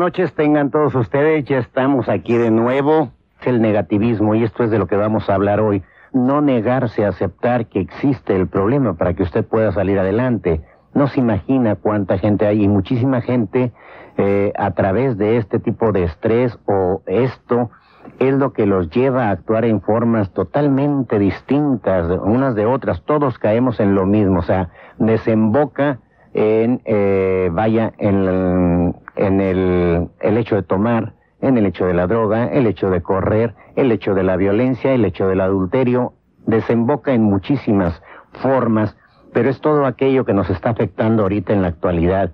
Noches, tengan todos ustedes. Ya estamos aquí de nuevo. Es el negativismo y esto es de lo que vamos a hablar hoy. No negarse a aceptar que existe el problema para que usted pueda salir adelante. No se imagina cuánta gente hay y muchísima gente eh, a través de este tipo de estrés o esto es lo que los lleva a actuar en formas totalmente distintas unas de otras. Todos caemos en lo mismo, o sea, desemboca en, eh, vaya, en, en el, el hecho de tomar, en el hecho de la droga, el hecho de correr, el hecho de la violencia, el hecho del adulterio, desemboca en muchísimas formas, pero es todo aquello que nos está afectando ahorita en la actualidad.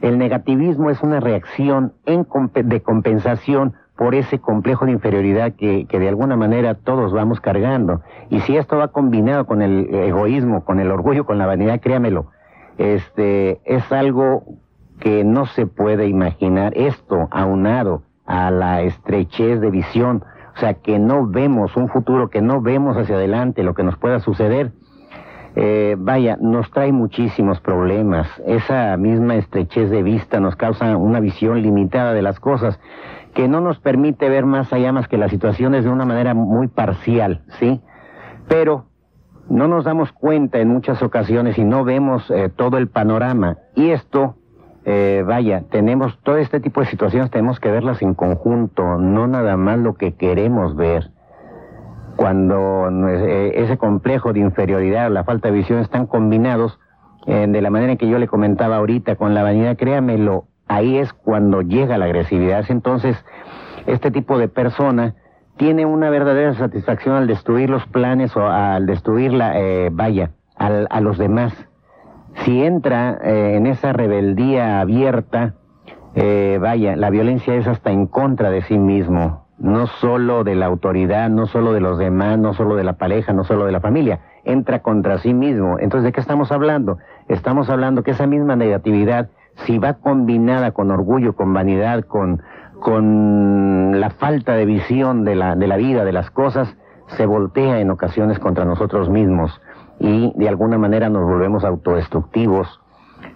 El negativismo es una reacción en de compensación por ese complejo de inferioridad que, que, de alguna manera todos vamos cargando. Y si esto va combinado con el egoísmo, con el orgullo, con la vanidad, créamelo, este, es algo que no se puede imaginar esto aunado a la estrechez de visión, o sea, que no vemos un futuro, que no vemos hacia adelante lo que nos pueda suceder. Eh, vaya, nos trae muchísimos problemas. Esa misma estrechez de vista nos causa una visión limitada de las cosas que no nos permite ver más allá más que las situaciones de una manera muy parcial, ¿sí? Pero no nos damos cuenta en muchas ocasiones y no vemos eh, todo el panorama. Y esto, eh, vaya, tenemos todo este tipo de situaciones, tenemos que verlas en conjunto, no nada más lo que queremos ver. Cuando eh, ese complejo de inferioridad, la falta de visión están combinados de la manera en que yo le comentaba ahorita con la vanidad, créamelo, ahí es cuando llega la agresividad. Entonces, este tipo de persona tiene una verdadera satisfacción al destruir los planes o al destruir la, eh, vaya, a los demás. Si entra eh, en esa rebeldía abierta, eh, vaya, la violencia es hasta en contra de sí mismo, no solo de la autoridad, no solo de los demás, no solo de la pareja, no solo de la familia, entra contra sí mismo. Entonces, ¿de qué estamos hablando? Estamos hablando que esa misma negatividad, si va combinada con orgullo, con vanidad, con, con la falta de visión de la, de la vida, de las cosas, se voltea en ocasiones contra nosotros mismos y de alguna manera nos volvemos autodestructivos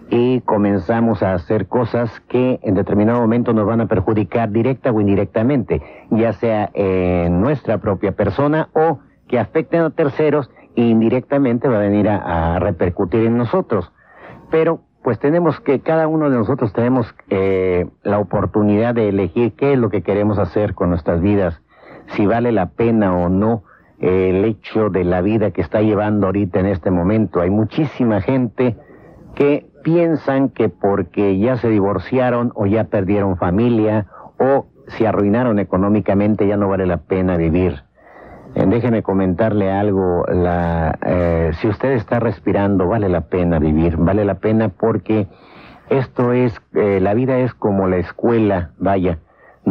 y comenzamos a hacer cosas que en determinado momento nos van a perjudicar directa o indirectamente, ya sea en nuestra propia persona o que afecten a terceros e indirectamente va a venir a, repercutir en nosotros. Pero pues tenemos que, cada uno de nosotros tenemos eh, la oportunidad de elegir qué es lo que queremos hacer con nuestras vidas, si vale la pena o no el hecho de la vida que está llevando ahorita en este momento. Hay muchísima gente que piensan que porque ya se divorciaron o ya perdieron familia o se arruinaron económicamente ya no vale la pena vivir. Eh, déjeme comentarle algo, la, eh, si usted está respirando, vale la pena vivir, vale la pena porque esto es, eh, la vida es como la escuela, vaya,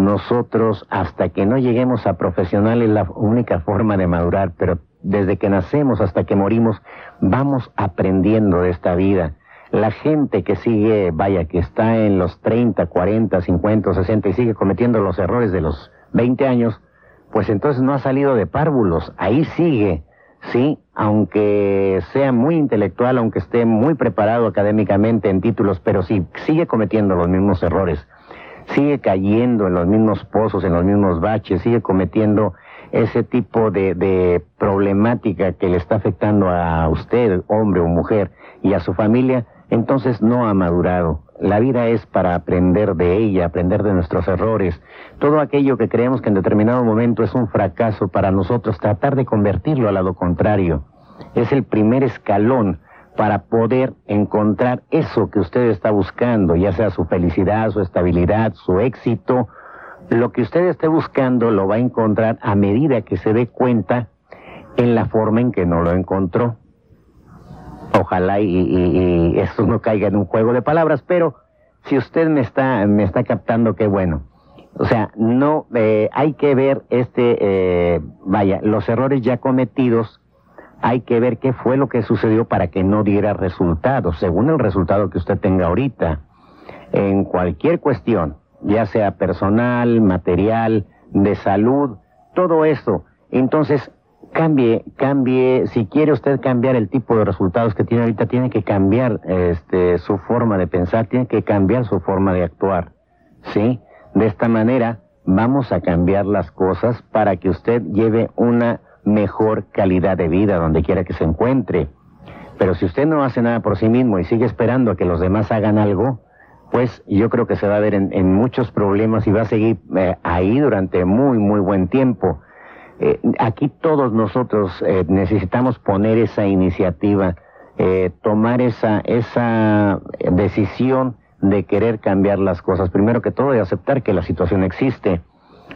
nosotros hasta que no lleguemos a profesional es la única forma de madurar, pero desde que nacemos hasta que morimos vamos aprendiendo de esta vida. La gente que sigue, vaya, que está en los 30, 40, 50, 60 y sigue cometiendo los errores de los 20 años, pues entonces no ha salido de párvulos, ahí sigue, ¿sí? Aunque sea muy intelectual, aunque esté muy preparado académicamente en títulos, pero sí, sigue cometiendo los mismos errores, sigue cayendo en los mismos pozos, en los mismos baches, sigue cometiendo ese tipo de, de problemática que le está afectando a usted, hombre o mujer, y a su familia, entonces no ha madurado. La vida es para aprender de ella, aprender de nuestros errores. Todo aquello que creemos que en determinado momento es un fracaso para nosotros, tratar de convertirlo al lado contrario. Es el primer escalón para poder encontrar eso que usted está buscando, ya sea su felicidad, su estabilidad, su éxito, lo que usted esté buscando lo va a encontrar a medida que se dé cuenta en la forma en que no lo encontró. Ojalá y, esto no caiga en un juego de palabras, pero si usted me está, me está captando, qué bueno. O sea, no eh, hay que ver este, eh, vaya, los errores ya cometidos hay que ver qué fue lo que sucedió para que no diera resultados, según el resultado que usted tenga ahorita, en cualquier cuestión, ya sea personal, material, de salud, todo eso. Entonces, cambie, cambie, si quiere usted cambiar el tipo de resultados que tiene ahorita, tiene que cambiar este, su forma de pensar, tiene que cambiar su forma de actuar, ¿sí? De esta manera vamos a cambiar las cosas para que usted lleve una mejor calidad de vida donde quiera que se encuentre. Pero si usted no hace nada por sí mismo y sigue esperando a que los demás hagan algo, pues yo creo que se va a ver en, muchos problemas y va a seguir eh, ahí durante muy, muy buen tiempo. Eh, aquí todos nosotros eh, necesitamos poner esa iniciativa, tomar esa, esa decisión de querer cambiar las cosas. Primero que todo, de aceptar que la situación existe,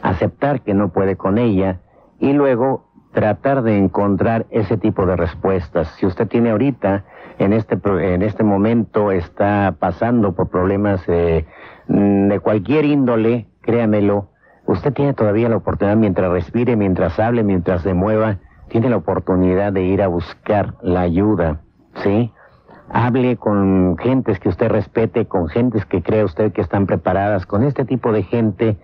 aceptar que no puede con ella y luego tratar de encontrar ese tipo de respuestas. Si usted tiene ahorita, en este, en este momento, está pasando por problemas eh, de cualquier índole, créamelo, usted tiene todavía la oportunidad, mientras respire, mientras hable, mientras se mueva, tiene la oportunidad de ir a buscar la ayuda, ¿sí? Hable con gentes que usted respete, con gentes que cree usted que están preparadas, con este tipo de gente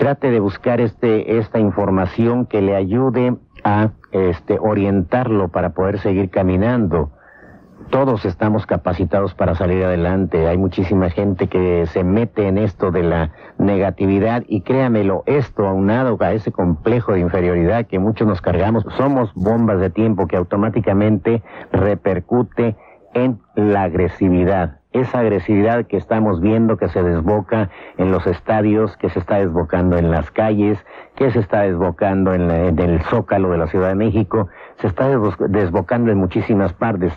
trate de buscar este, esta información que le ayude a este, orientarlo para poder seguir caminando. Todos estamos capacitados para salir adelante. Hay muchísima gente que se mete en esto de la negatividad y créamelo, esto aunado a ese complejo de inferioridad que muchos nos cargamos, somos bombas de tiempo que automáticamente repercute en la agresividad esa agresividad que estamos viendo que se desboca en los estadios, que se está desbocando en las calles, que se está desbocando en, el zócalo de la Ciudad de México, se está desbocando en muchísimas partes.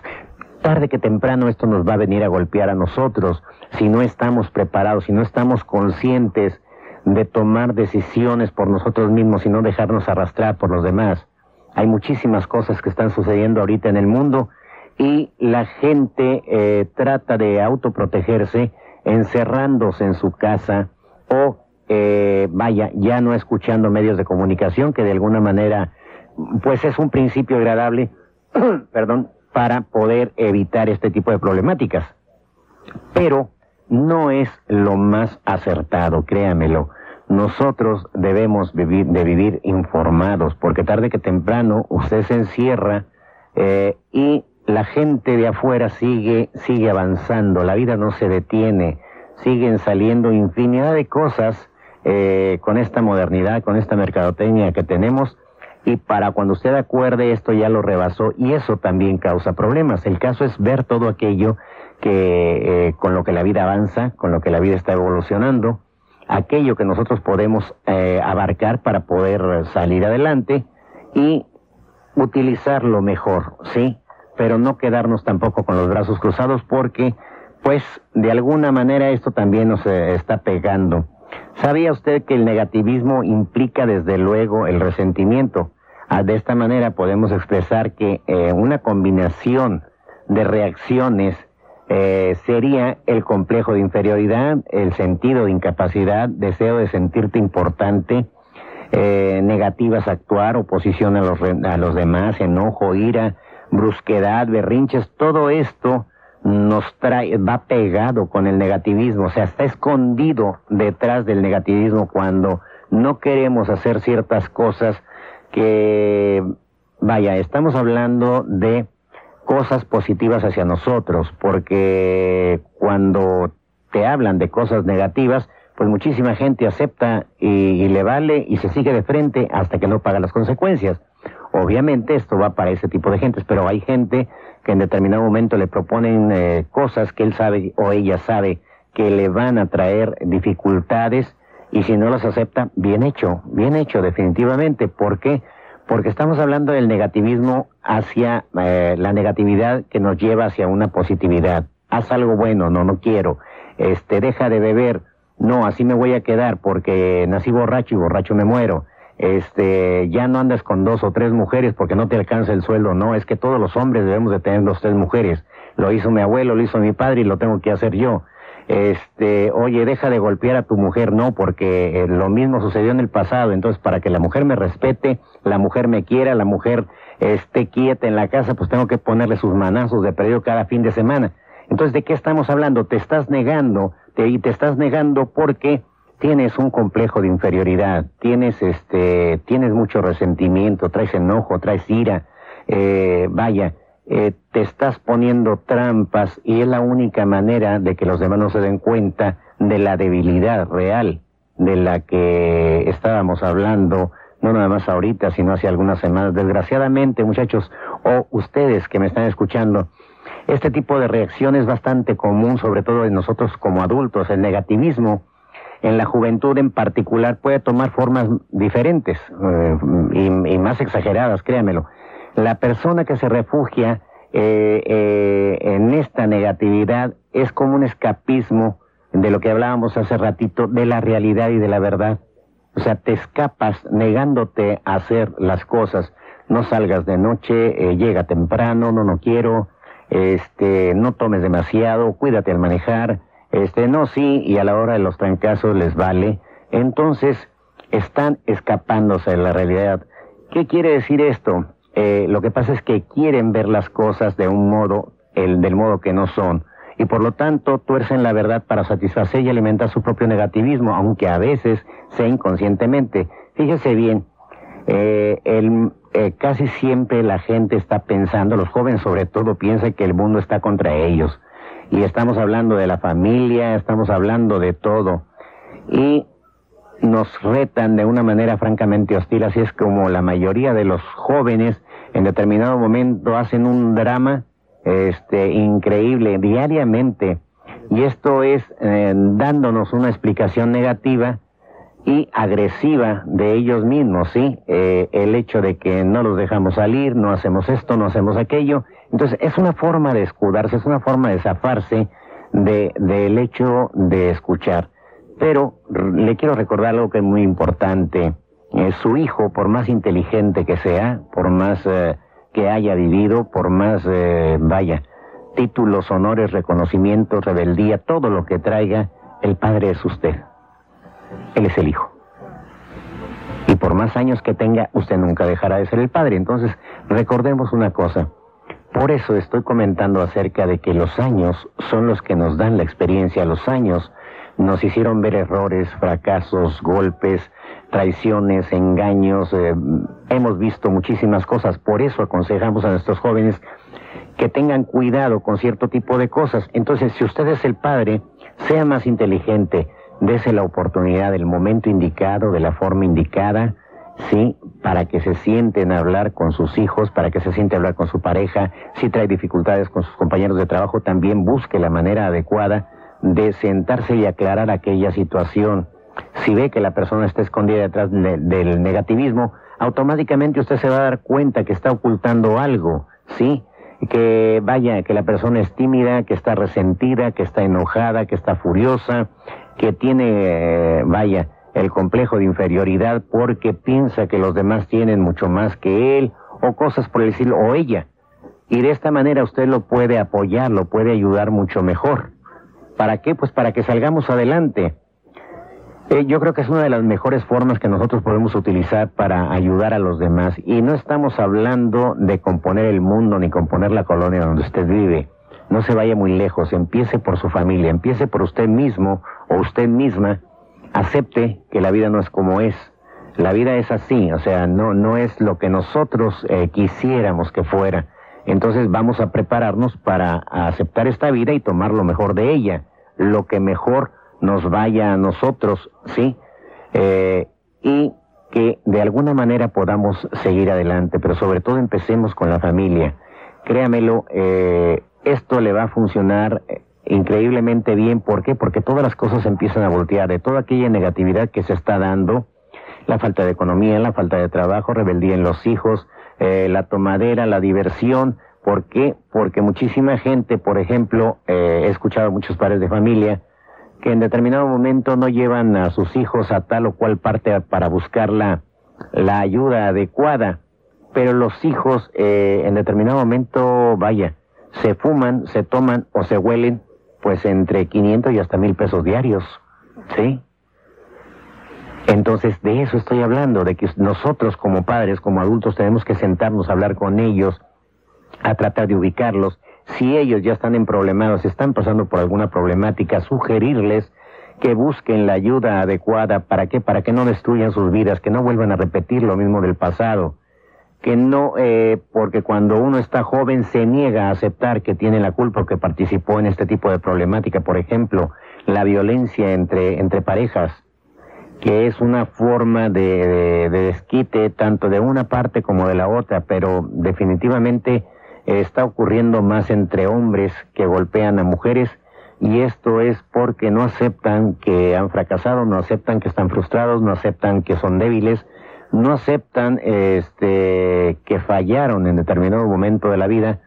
Tarde que temprano esto nos va a venir a golpear a nosotros si no estamos preparados, si no estamos conscientes de tomar decisiones por nosotros mismos y no dejarnos arrastrar por los demás. Hay muchísimas cosas que están sucediendo ahorita en el mundo y la gente eh, trata de autoprotegerse encerrándose en su casa o eh, vaya, ya no escuchando medios de comunicación que de alguna manera pues es un principio agradable, perdón, para poder evitar este tipo de problemáticas. Pero no es lo más acertado, créamelo. Nosotros debemos vivir, de vivir informados, porque tarde que temprano usted se encierra eh, y la gente de afuera sigue, sigue avanzando, la vida no se detiene, siguen saliendo infinidad de cosas eh, con esta modernidad, con esta mercadotecnia que tenemos, y para cuando usted acuerde esto ya lo rebasó y eso también causa problemas. El caso es ver todo aquello que eh, con lo que la vida avanza, con lo que la vida está evolucionando, aquello que nosotros podemos eh, abarcar para poder salir adelante y utilizarlo mejor, ¿sí? Pero no quedarnos tampoco con los brazos cruzados porque, pues, de alguna manera esto también nos eh, está pegando. ¿Sabía usted que el negativismo implica desde luego el resentimiento? Ah, de esta manera podemos expresar que eh, una combinación de reacciones eh, sería el complejo de inferioridad, el sentido de incapacidad, deseo de sentirte importante, negativas a actuar, oposición a los, a los demás, enojo, ira, brusquedad, berrinches, todo esto nos trae, va pegado con el negativismo, o sea, está escondido detrás del negativismo cuando no queremos hacer ciertas cosas que, vaya, estamos hablando de cosas positivas hacia nosotros, porque cuando te hablan de cosas negativas, pues muchísima gente acepta y, y le vale y se sigue de frente hasta que no paga las consecuencias. Obviamente esto va para ese tipo de gentes, pero hay gente que en determinado momento le proponen eh, cosas que él sabe o ella sabe que le van a traer dificultades y si no las acepta, bien hecho, bien hecho definitivamente. ¿Por qué? porque estamos hablando del negativismo hacia eh, la negatividad que nos lleva hacia una positividad. Haz algo bueno, no, no quiero. Este, deja de beber, no, así me voy a quedar porque nací borracho y borracho me muero. Este, ya no andas con dos o tres mujeres porque no te alcanza el sueldo, no, es que todos los hombres debemos de tener dos o tres mujeres. Lo hizo mi abuelo, lo hizo mi padre y lo tengo que hacer yo este, oye, deja de golpear a tu mujer, no, porque eh, lo mismo sucedió en el pasado, entonces para que la mujer me respete, la mujer me quiera, la mujer esté quieta en la casa, pues tengo que ponerle sus manazos de periodo cada fin de semana. Entonces, ¿de qué estamos hablando? Te estás negando, te, y te estás negando porque tienes un complejo de inferioridad, tienes este, tienes mucho resentimiento, traes enojo, traes ira, eh, vaya, eh, te estás poniendo trampas y es la única manera de que los demás no se den cuenta de la debilidad real de la que estábamos hablando, no nada más ahorita, sino hace algunas semanas. Desgraciadamente, muchachos, o ustedes que me están escuchando, este tipo de reacción es bastante común, sobre todo en nosotros como adultos. El negativismo en la juventud en particular puede tomar formas diferentes eh, y, más exageradas, créamelo la persona que se refugia eh, eh, en esta negatividad es como un escapismo de lo que hablábamos hace ratito, de la realidad y de la verdad. O sea, te escapas negándote a hacer las cosas. No salgas de noche, eh, llega temprano, no, no quiero, este, no tomes demasiado, cuídate al manejar, este, no, sí, y a la hora de los trancazos les vale. Entonces, están escapándose de la realidad. ¿Qué quiere decir esto? Eh, lo que pasa es que quieren ver las cosas de un modo, el, del modo que no son. Y por lo tanto tuercen la verdad para satisfacer y alimentar su propio negativismo, aunque a veces sea inconscientemente. Fíjese bien, eh, eh, casi siempre la gente está pensando, los jóvenes sobre todo piensan que el mundo está contra ellos. Y estamos hablando de la familia, estamos hablando de todo. Y nos retan de una manera francamente hostil, así es como la mayoría de los jóvenes en determinado momento hacen un drama este increíble diariamente y esto es eh, dándonos una explicación negativa y agresiva de ellos mismos, ¿sí? Eh, el hecho de que no los dejamos salir, no hacemos esto, no hacemos aquello. Entonces, es una forma de escudarse, es una forma de zafarse de, del hecho de escuchar. Pero le quiero recordar algo que es muy importante. Eh, su hijo, por más inteligente que sea, por más eh, que haya vivido, por más, eh, vaya, títulos, honores, reconocimientos, rebeldía, todo lo que traiga, el padre es usted. Él es el hijo. Y por más años que tenga, usted nunca dejará de ser el padre. Entonces, recordemos una cosa. Por eso estoy comentando acerca de que los años son los que nos dan la experiencia, los años nos hicieron ver errores, fracasos, golpes, traiciones, engaños, eh, hemos visto muchísimas cosas, por eso aconsejamos a nuestros jóvenes que tengan cuidado con cierto tipo de cosas. Entonces, si usted es el padre, sea más inteligente, dése la oportunidad del momento indicado, de la forma indicada, sí, para que se sienten a hablar con sus hijos, para que se siente a hablar con su pareja, si trae dificultades con sus compañeros de trabajo, también busque la manera adecuada de sentarse y aclarar aquella situación. Si ve que la persona está escondida detrás del negativismo, automáticamente usted se va a dar cuenta que está ocultando algo, ¿sí? Que vaya, que la persona es tímida, que está resentida, que está enojada, que está furiosa, que tiene, eh, vaya, el complejo de inferioridad porque piensa que los demás tienen mucho más que él o cosas por decirlo, o ella. Y de esta manera usted lo puede apoyar, lo puede ayudar mucho mejor. ¿Para qué? Pues para que salgamos adelante. Eh, yo creo que es una de las mejores formas que nosotros podemos utilizar para ayudar a los demás. Y no estamos hablando de componer el mundo ni componer la colonia donde usted vive. No se vaya muy lejos, empiece por su familia, empiece por usted mismo o usted misma. Acepte que la vida no es como es. La vida es así, o sea, no, no es lo que nosotros eh, quisiéramos que fuera. Entonces vamos a prepararnos para aceptar esta vida y tomar lo mejor de ella, lo que mejor nos vaya a nosotros, ¿sí? Eh, y que de alguna manera podamos seguir adelante, pero sobre todo empecemos con la familia. Créamelo, eh, esto le va a funcionar increíblemente bien. ¿Por qué? Porque todas las cosas empiezan a voltear. De toda aquella negatividad que se está dando, la falta de economía, la falta de trabajo, rebeldía en los hijos, eh, la tomadera, la diversión. ¿Por qué? Porque muchísima gente, por ejemplo, eh, he escuchado a muchos padres de familia que en determinado momento no llevan a sus hijos a tal o cual parte para buscar la, la ayuda adecuada, pero los hijos eh, en determinado momento, vaya, se fuman, se toman o se huelen pues entre 500 y hasta mil pesos diarios, ¿sí? Entonces, de eso estoy hablando, de que nosotros como padres, como adultos, tenemos que sentarnos a hablar con ellos, a tratar de ubicarlos. Si ellos ya están en problemados, están pasando por alguna problemática, sugerirles que busquen la ayuda adecuada. ¿Para qué? Para que no destruyan sus vidas, que no vuelvan a repetir lo mismo del pasado. Que no, eh, porque cuando uno está joven se niega a aceptar que tiene la culpa o que participó en este tipo de problemática. Por ejemplo, la violencia entre, entre parejas que es una forma de, desquite tanto de una parte como de la otra, pero definitivamente está ocurriendo más entre hombres que golpean a mujeres y esto es porque no aceptan que han fracasado, no aceptan que están frustrados, no aceptan que son débiles, no aceptan este que fallaron en determinado momento de la vida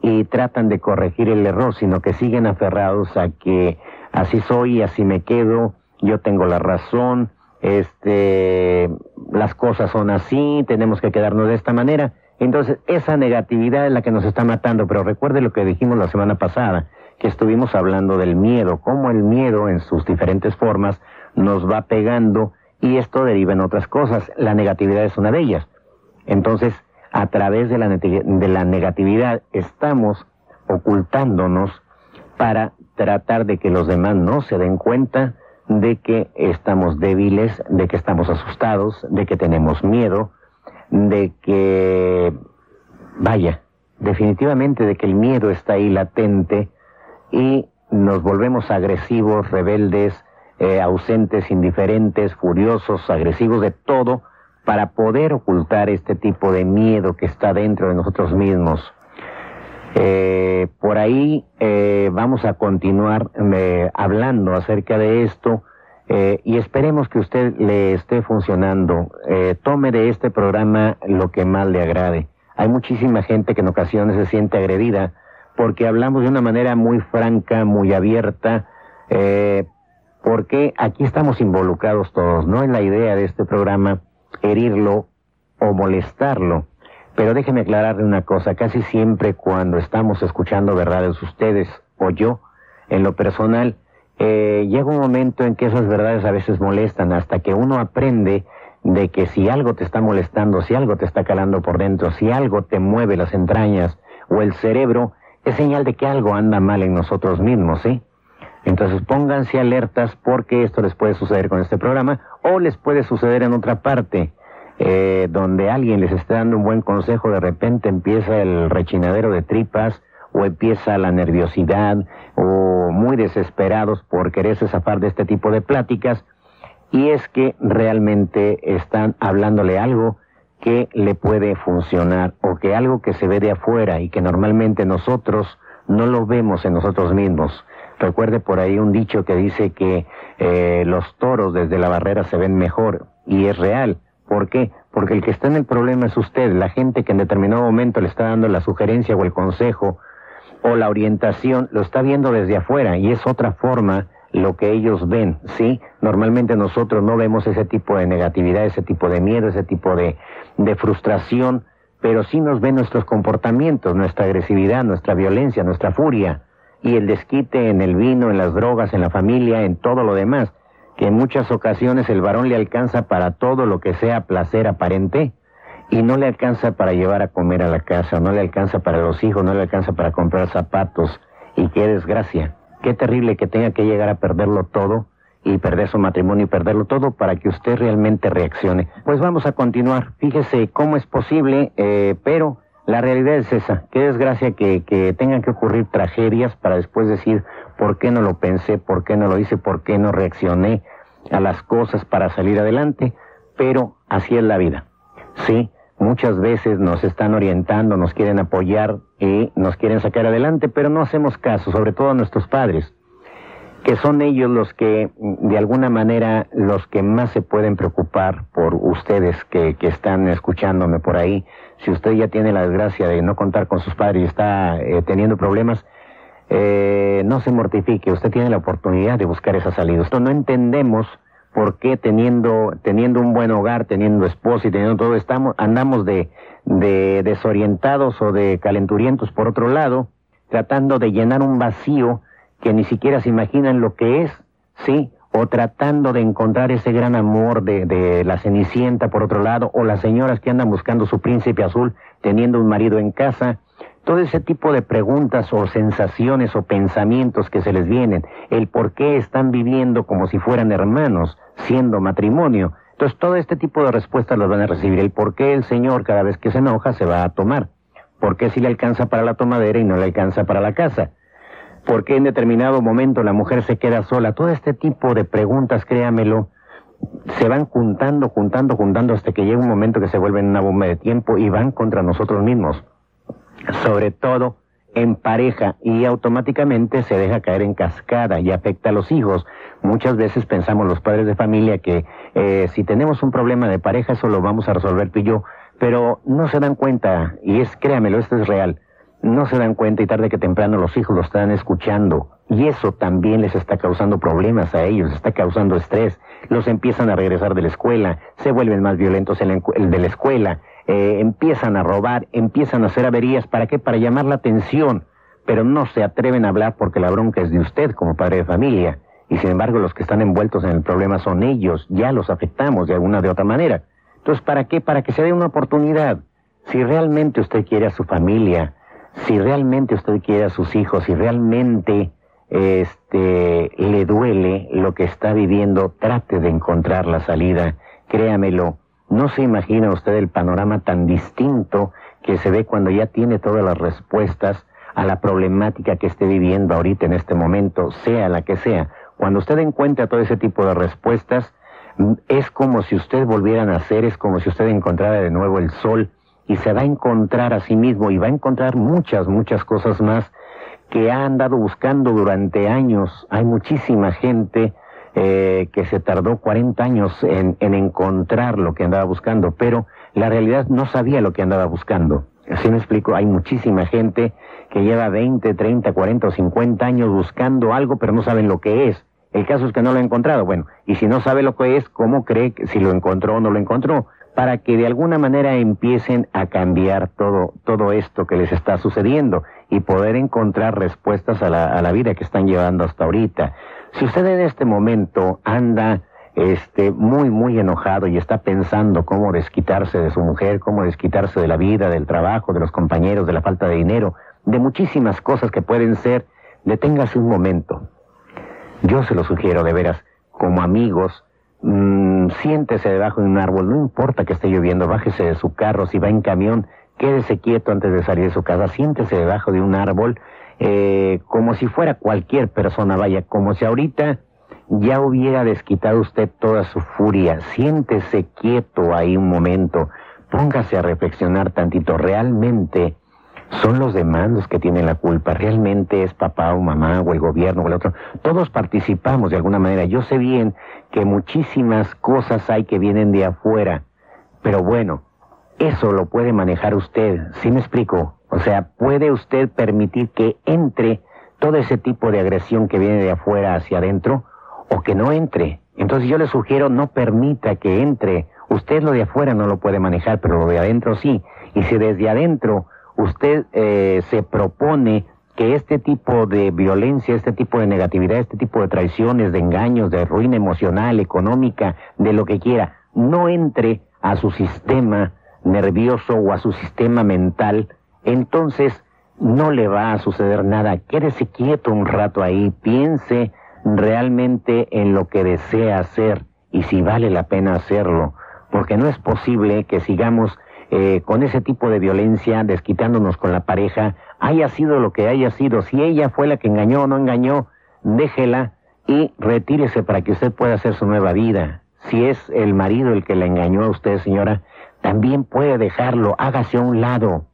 y tratan de corregir el error, sino que siguen aferrados a que así soy, así me quedo, yo tengo la razón, este, las cosas son así, tenemos que quedarnos de esta manera. Entonces, esa negatividad es la que nos está matando, pero recuerde lo que dijimos la semana pasada, que estuvimos hablando del miedo, cómo el miedo en sus diferentes formas nos va pegando y esto deriva en otras cosas. La negatividad es una de ellas. Entonces, a través de la, de la negatividad estamos ocultándonos para tratar de que los demás no se den cuenta de que estamos débiles, de que estamos asustados, de que tenemos miedo, de que, vaya, definitivamente de que el miedo está ahí latente y nos volvemos agresivos, rebeldes, eh, ausentes, indiferentes, furiosos, agresivos de todo para poder ocultar este tipo de miedo que está dentro de nosotros mismos. Eh, por ahí eh, vamos a continuar eh, hablando acerca de esto y esperemos que usted le esté funcionando. tome de este programa lo que más le agrade. Hay muchísima gente que en ocasiones se siente agredida porque hablamos de una manera muy franca, muy abierta, porque aquí estamos involucrados todos. No es la idea de este programa herirlo o molestarlo pero déjeme aclararle una cosa, casi siempre cuando estamos escuchando verdades ustedes o yo, en lo personal, eh, llega un momento en que esas verdades a veces molestan hasta que uno aprende de que si algo te está molestando, si algo te está calando por dentro, si algo te mueve las entrañas o el cerebro, es señal de que algo anda mal en nosotros mismos, ¿sí? Entonces pónganse alertas porque esto les puede suceder con este programa o les puede suceder en otra parte eh, donde alguien les está dando un buen consejo, de repente empieza el rechinadero de tripas o empieza la nerviosidad o muy desesperados por quererse zafar de este tipo de pláticas y es que realmente están hablándole algo que le puede funcionar o que algo que se ve de afuera y que normalmente nosotros no lo vemos en nosotros mismos. Recuerde por ahí un dicho que dice que eh, los toros desde la barrera se ven mejor y es real. ¿Por qué? Porque el que está en el problema es usted, la gente que en determinado momento le está dando la sugerencia o el consejo o la orientación, lo está viendo desde afuera y es otra forma lo que ellos ven, ¿sí? Normalmente nosotros no vemos ese tipo de negatividad, ese tipo de miedo, ese tipo de, de frustración, pero sí nos ven nuestros comportamientos, nuestra agresividad, nuestra violencia, nuestra furia y el desquite en el vino, en las drogas, en la familia, en todo lo demás que en muchas ocasiones el varón le alcanza para todo lo que sea placer aparente y no le alcanza para llevar a comer a la casa, no le alcanza para los hijos, no le alcanza para comprar zapatos. Y qué desgracia, qué terrible que tenga que llegar a perderlo todo y perder su matrimonio y perderlo todo para que usted realmente reaccione. Pues vamos a continuar. Fíjese cómo es posible, eh, pero la realidad es esa. Qué desgracia que, que tengan que ocurrir tragedias para después decir, por qué no lo pensé, por qué no lo hice, por qué no reaccioné a las cosas para salir adelante, pero así es la vida. Sí, muchas veces nos están orientando, nos quieren apoyar y nos quieren sacar adelante, pero no hacemos caso, sobre todo a nuestros padres. que son ellos los que, de alguna manera, los que más se pueden preocupar por ustedes que, que están escuchándome por ahí. Si usted ya tiene la desgracia de no contar con sus padres y está eh, teniendo problemas, eh, no se mortifique, usted tiene la oportunidad de buscar esa salida. Esto no entendemos por qué teniendo, teniendo un buen hogar, teniendo esposa y teniendo todo, estamos, andamos de, de desorientados o de calenturientos por otro lado, tratando de llenar un vacío que ni siquiera se imaginan lo que es, ¿sí? O tratando de encontrar ese gran amor de, la Cenicienta por otro lado, o las señoras que andan buscando su príncipe azul teniendo un marido en casa. Todo ese tipo de preguntas o sensaciones o pensamientos que se les vienen, el por qué están viviendo como si fueran hermanos, siendo matrimonio. Entonces todo este tipo de respuestas las van a recibir. El por qué el Señor cada vez que se enoja se va a tomar. ¿Por qué si le alcanza para la tomadera y no le alcanza para la casa? Por qué en determinado momento la mujer se queda sola. Todo este tipo de preguntas, créamelo, se van juntando, juntando, juntando hasta que llega un momento que se vuelven una bomba de tiempo y van contra nosotros mismos. Sobre todo en pareja y automáticamente se deja caer en cascada y afecta a los hijos. Muchas veces pensamos los padres de familia que eh, si tenemos un problema de pareja eso lo vamos a resolver tú y yo, pero no se dan cuenta, y es, créamelo, esto es real no se dan cuenta y tarde que temprano los hijos lo están escuchando. Y eso también les está causando problemas a ellos, está causando estrés. Los empiezan a regresar de la escuela, se vuelven más violentos en el de la escuela, eh, empiezan a robar, empiezan a hacer averías. ¿Para qué? Para llamar la atención. Pero no se atreven a hablar porque la bronca es de usted como padre de familia. Y sin embargo los que están envueltos en el problema son ellos. Ya los afectamos de alguna de otra manera. Entonces, ¿para qué? Para que se dé una oportunidad. Si realmente usted quiere a su familia, si realmente usted quiere a sus hijos, si realmente este, le duele lo que está viviendo, trate de encontrar la salida, créamelo. No se imagina usted el panorama tan distinto que se ve cuando ya tiene todas las respuestas a la problemática que esté viviendo ahorita en este momento, sea la que sea. Cuando usted encuentra todo ese tipo de respuestas, es como si usted volviera a nacer, es como si usted encontrara de nuevo el sol, y se va a encontrar a sí mismo y va a encontrar muchas, muchas cosas más que ha andado buscando durante años. Hay muchísima gente eh, que se tardó 40 años en, en, encontrar lo que andaba buscando, pero la realidad no sabía lo que andaba buscando. Así me explico, hay muchísima gente que lleva 20, 30, 40 o 50 años buscando algo, pero no saben lo que es. El caso es que no lo ha encontrado. Bueno, y si no sabe lo que es, ¿cómo cree que si lo encontró o no lo encontró? Para que de alguna manera empiecen a cambiar todo, todo esto que les está sucediendo y poder encontrar respuestas a la, a la vida que están llevando hasta ahorita. Si usted en este momento anda este, muy, muy enojado y está pensando cómo desquitarse de su mujer, cómo desquitarse de la vida, del trabajo, de los compañeros, de la falta de dinero, de muchísimas cosas que pueden ser, deténgase un momento. Yo se lo sugiero de veras, como amigos, Mm, siéntese debajo de un árbol, no importa que esté lloviendo, bájese de su carro, si va en camión, quédese quieto antes de salir de su casa, siéntese debajo de un árbol, eh, como si fuera cualquier persona, vaya, como si ahorita ya hubiera desquitado usted toda su furia, siéntese quieto ahí un momento, póngase a reflexionar tantito, realmente son los demás los que tienen la culpa, realmente es papá o mamá o el gobierno o el otro. Todos participamos de alguna manera. Yo sé bien que muchísimas cosas hay que vienen de afuera, pero bueno, eso lo puede manejar usted, ¿sí me explico? O sea, puede usted permitir que entre todo ese tipo de agresión que viene de afuera hacia adentro o que no entre. Entonces yo le sugiero no permita que entre. Usted lo de afuera no lo puede manejar, pero lo de adentro sí. Y si desde adentro usted eh, se propone que este tipo de violencia, este tipo de negatividad, este tipo de traiciones, de engaños, de ruina emocional, económica, de lo que quiera, no entre a su sistema nervioso o a su sistema mental, entonces no le va a suceder nada. Quédese quieto un rato ahí, piense realmente en lo que desea hacer y si vale la pena hacerlo, porque no es posible que sigamos eh, con ese tipo de violencia, desquitándonos con la pareja, haya sido lo que haya sido, si ella fue la que engañó o no engañó, déjela y retírese para que usted pueda hacer su nueva vida. Si es el marido el que la engañó a usted, señora, también puede dejarlo, hágase a un lado,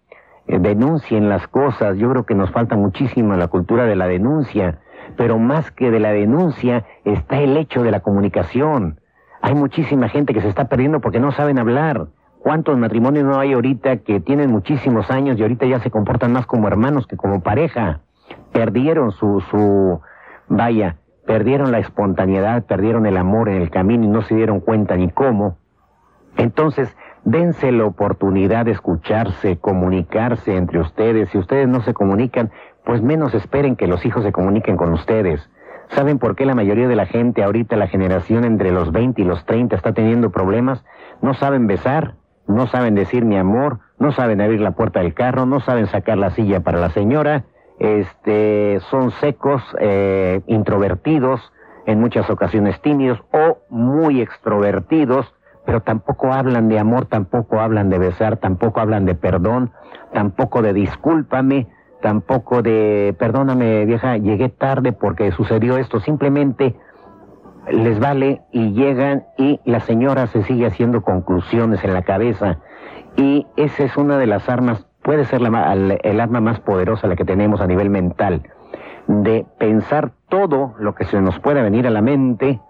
eh, denuncien las cosas, yo creo que nos falta muchísimo la cultura de la denuncia. pero más que de la denuncia está el hecho de la comunicación. Hay muchísima gente que se está perdiendo porque no saben hablar. ¿Cuántos matrimonios no hay ahorita que tienen muchísimos años y ahorita ya se comportan más como hermanos que como pareja? Perdieron su, su, vaya, perdieron la espontaneidad, perdieron el amor en el camino y no se dieron cuenta ni cómo. Entonces, dense la oportunidad de escucharse, comunicarse entre ustedes. Si ustedes no se comunican, pues menos esperen que los hijos se comuniquen con ustedes. ¿Saben por qué la mayoría de la gente ahorita, la generación entre los 20 y los 30 está teniendo problemas? No saben besar, no saben decir mi amor, no saben abrir la puerta del carro, no saben sacar la silla para la señora, este, son secos, eh, introvertidos, en muchas ocasiones tímidos o muy extrovertidos, pero tampoco hablan de amor, tampoco hablan de besar, tampoco hablan de perdón, tampoco de discúlpame, tampoco de perdóname vieja, llegué tarde porque sucedió esto, simplemente les vale y llegan y la señora se sigue haciendo conclusiones en la cabeza. Y esa es una de las armas, puede ser la, el arma más poderosa la que tenemos a nivel mental, de pensar todo lo que se nos pueda venir a la mente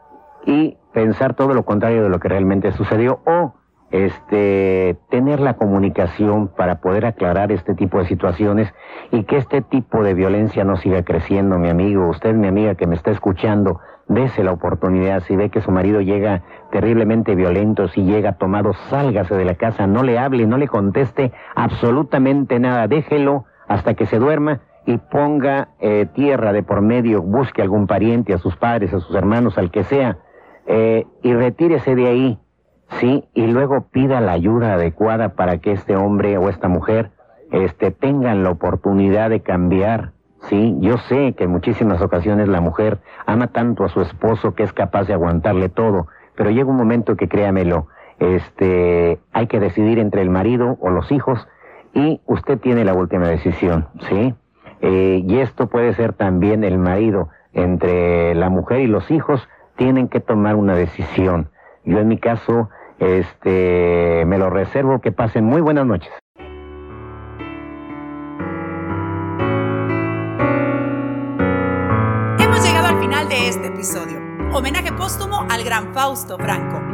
y pensar todo lo contrario de lo que realmente sucedió o este tener la comunicación para poder aclarar este tipo de situaciones y que este tipo de violencia no siga creciendo, mi amigo, usted mi amiga que me está escuchando, dése la oportunidad, si ve que su marido llega terriblemente violento, si llega tomado, sálgase de la casa, no le hable, no le conteste absolutamente nada, déjelo hasta que se duerma y ponga eh, tierra de por medio, busque algún pariente, a sus padres, a sus hermanos, al que sea, eh, y retírese de ahí, ¿sí? Y luego pida la ayuda adecuada para que este hombre o esta mujer este, tengan la oportunidad de cambiar, ¿sí? Yo sé que en muchísimas ocasiones la mujer ama tanto a su esposo que es capaz de aguantarle todo, pero llega un momento que créamelo, este, hay que decidir entre el marido o los hijos y usted tiene la última decisión, ¿sí? Eh, y esto puede ser también el marido entre la mujer y los hijos tienen que tomar una decisión. Yo en mi caso, este, me lo reservo, que pasen muy buenas noches. Hemos llegado al final de este episodio. Homenaje póstumo al gran Fausto Franco.